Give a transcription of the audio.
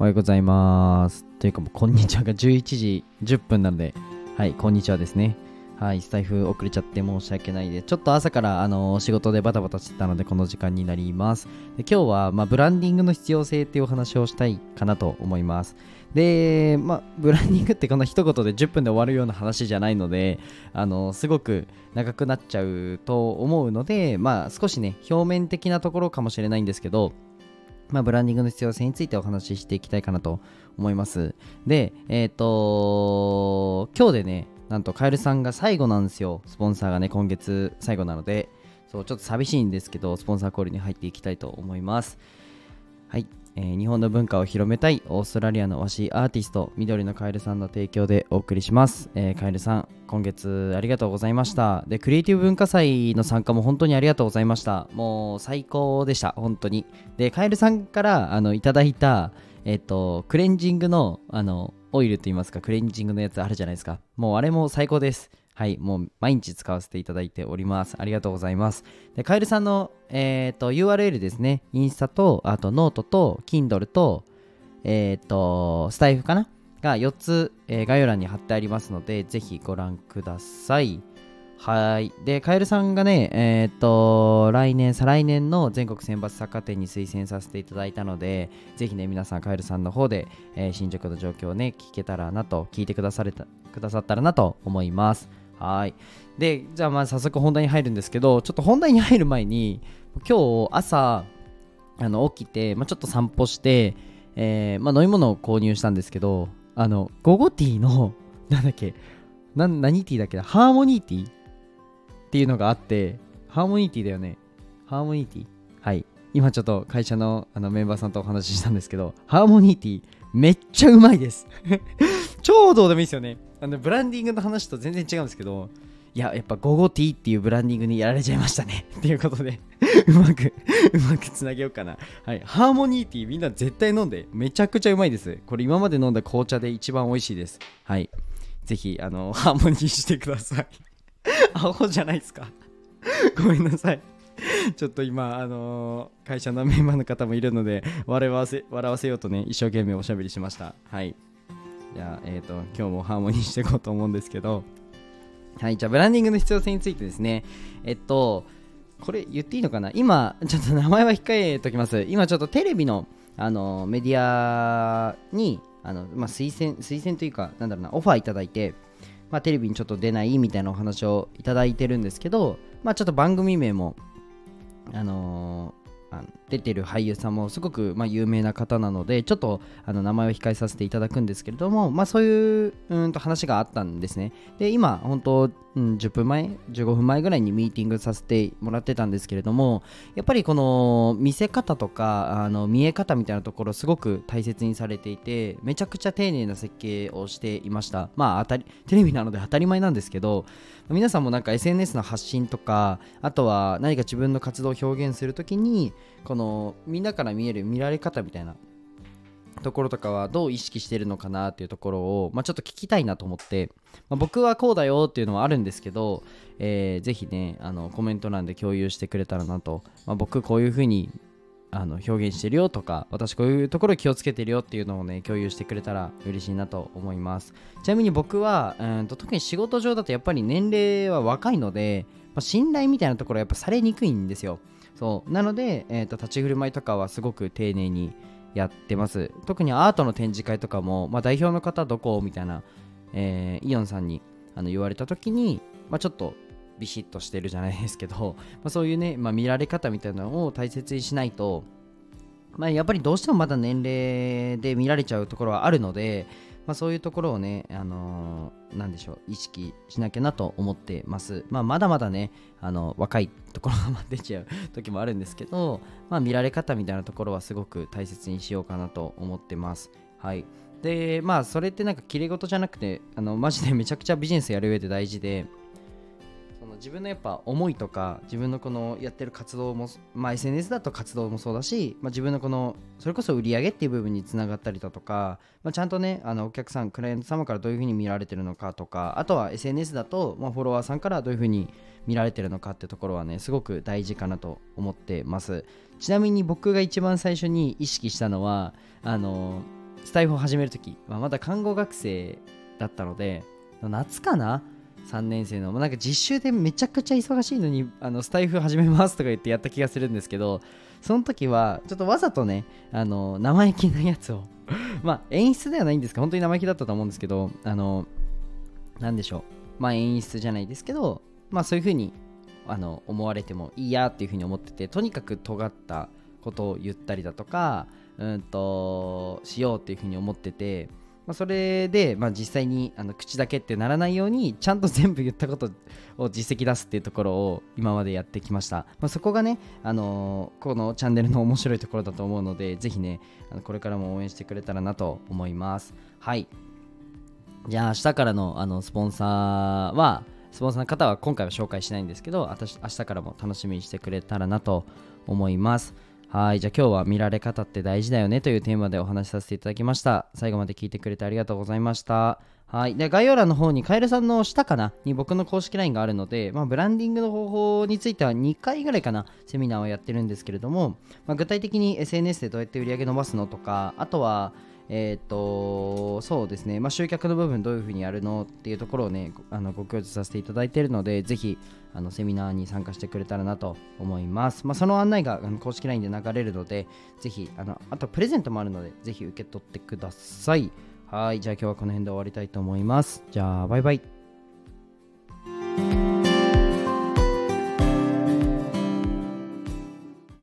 おはようございます。というかもう、こんにちはが11時10分なので、はい、こんにちはですね。はい、スタイフ遅れちゃって申し訳ないで。ちょっと朝からあの仕事でバタバタしてたので、この時間になります。で今日は、まあ、ブランディングの必要性っていうお話をしたいかなと思います。で、まあ、ブランディングってこんな一言で10分で終わるような話じゃないので、あの、すごく長くなっちゃうと思うので、まあ、少しね、表面的なところかもしれないんですけど、まあ、ブランディングの必要性についてお話ししていきたいかなと思います。で、えっ、と今日でね、なんとカエルさんが最後なんですよ。スポンサーがね、今月最後なので、そう、ちょっと寂しいんですけど、スポンサーコールに入っていきたいと思います。はい。えー日本の文化を広めたいオーストラリアの和紙アーティスト緑のカエルさんの提供でお送りします、えーカエルさん今月ありがとうございました。でクリエイティブ文化祭の参加も本当にありがとうございました。もう最高でした本当に。でカエルさんからあのいただいたえっ、とクレンジングのあのオイルといいますかクレンジングのやつあるじゃないですか。もうあれも最高です。はい、もう毎日使わせていただいております。ありがとうございます。で、カエルさんの、えー、と URL ですね、インスタと、あとノートと、Kindle と、えっ、と、スタイフかな？が4つ、えー概要欄に貼ってありますので、ぜひご覧ください。はい。で、カエルさんがね、えっ、と、来年、再来年の全国選抜作家展に推薦させていただいたので、ぜひね、皆さん、カエルさんの方で、えー進捗の状況をね、聞けたらなと、聞いてくだされたくださったらなと思います。はい。で、じゃあまあ早速本題に入るんですけど、ちょっと本題に入る前に、今日朝、あの起きて、まあ、ちょっと散歩して、えーまあ、飲み物を購入したんですけど、あの、ゴゴティーの、なんだっけ、な何ティーだっけな、ハーモニーティーっていうのがあって、ハーモニーティーだよね。ハーモニーティーはい。今ちょっと会社のあのメンバーさんとお話ししたんですけど、ハーモニーティーめっちゃうまいです。超どうでもいいですよね。あのブランディングの話と全然違うんですけど、いや、やっぱゴゴティーっていうブランディングにやられちゃいましたね。っていうことで、うまく、うまくつなげようかな。はい。ハーモニーティーみんな絶対飲んで、めちゃくちゃうまいです。これ今まで飲んだ紅茶で一番美味しいです。はい。ぜひ、あの、ハーモニーしてください。アホじゃないですか。ごめんなさい。ちょっと今、あのー会社のメンバーの方もいるので笑わせ、笑わせようとね、一生懸命おしゃべりしました。はい。じゃあ、えっ、と、今日もハーモニーしていこうと思うんですけど、はい、じゃあ、ブランディングの必要性についてですね、えっと、これ言っていいのかな？今、ちょっと名前は控えときます。今、ちょっとテレビの、あのメディアに、あのまあ、推薦、推薦というか、なんだろうな、オファーいただいて、まあ、テレビにちょっと出ないみたいなお話をいただいてるんですけど、まあ、ちょっと番組名も、あのあの出てる俳優さんもすごく、まあ、有名な方なのでちょっとあの名前を控えさせていただくんですけれども、まあ、そういううんと話があったんですね。で今本当、うん、10分前15分前ぐらいにミーティングさせてもらってたんですけれどもやっぱりこの見せ方とかあの見え方みたいなところすごく大切にされていてめちゃくちゃ丁寧な設計をしていました。まあ当たりテレビなので当たり前なんですけど皆さんもなんか SNS の発信とかあとは何か自分の活動を表現するときにこのみんなから見える見られ方みたいなところとかはどう意識してるのかなっていうところを、まあ、ちょっと聞きたいなと思って、まあ、僕はこうだよっていうのはあるんですけど、えーぜひねあのコメント欄で共有してくれたらなと、まあ、僕こういうふうにあの表現してるよとか私こういうところ気をつけてるよっていうのをね共有してくれたら嬉しいなと思います。ちなみに僕はうんと特に仕事上だとやっぱり年齢は若いので、まあ、信頼みたいなところはやっぱされにくいんですよ。そう。なので、えー、と立ち振る舞いとかはすごく丁寧にやってます。特にアートの展示会とかも、まあ、代表の方どこ？みたいな、えーイオンさんにあの言われた時に、まあ、ちょっとビシッとしてるじゃないですけど、まあ、そういうね、まあ、見られ方みたいなのを大切にしないと、まあ、やっぱりどうしてもまだ年齢で見られちゃうところはあるので、まあ、そういうところをね、あのーなんでしょう、意識しなきゃなと思ってます。まあ、まだまだね、あの若いところが出ちゃう時もあるんですけど、まあ、見られ方みたいなところはすごく大切にしようかなと思ってます。はい。で、まあ、それってなんか綺麗事じゃなくて、あの、マジでめちゃくちゃビジネスやる上で大事で、自分のやっぱ思いとか自分のこのやってる活動も、まあ、SNS だと活動もそうだし、まあ、自分のこのそれこそ売り上げっていう部分につながったりだとか、まあ、ちゃんとねあのお客さんクライアント様からどういうふうに見られてるのかとかあとは SNS だと、まあ、フォロワーさんからどういうふうに見られてるのかってところはねすごく大事かなと思ってます。ちなみに僕が一番最初に意識したのはあのスタイフを始めるとき、まあ、まだ看護学生だったので夏かな3年生のなんか実習でめちゃくちゃ忙しいのにあのスタイフ始めますとか言ってやった気がするんですけどその時はちょっとわざとねあの生意気なやつを まあ演出ではないんですが本当に生意気だったと思うんですけどあのなんでしょう。まあ演出じゃないですけどまあそういう風にあに思われてもいいやっていう風に思っててとにかく尖ったことを言ったりだとかうんとしようっていう風に思っててまあ、それで、まあ、実際にあの口だけってならないようにちゃんと全部言ったことを実績出すっていうところを今までやってきました、まあ、そこがね、あのー、このチャンネルの面白いところだと思うのでぜひねあのこれからも応援してくれたらなと思います。はい。じゃあ明日からのあのスポンサーはスポンサーの方は今回は紹介しないんですけど明日からも楽しみにしてくれたらなと思います。はい。じゃあ今日は見られ方って大事だよねというテーマでお話しさせていただきました。最後まで聞いてくれてありがとうございました。はい。で、概要欄の方にカエルさんの下かなに僕の公式 LINE があるので、まあ、ブランディングの方法については2回ぐらいかな、セミナーをやってるんですけれども、まあ、具体的に SNS でどうやって売り上げ伸ばすのとか、あとは、えっ、と、そうですね、まあ、集客の部分どういうふうにやるのっていうところをね、あのご教授させていただいているので、ぜひ、あのセミナーに参加してくれたらなと思います。まあ、その案内が公式 LINE で流れるので、ぜひ、あのあとプレゼントもあるので、ぜひ受け取ってください。はい、じゃあ今日はこの辺で終わりたいと思います。じゃあ、バイバイ。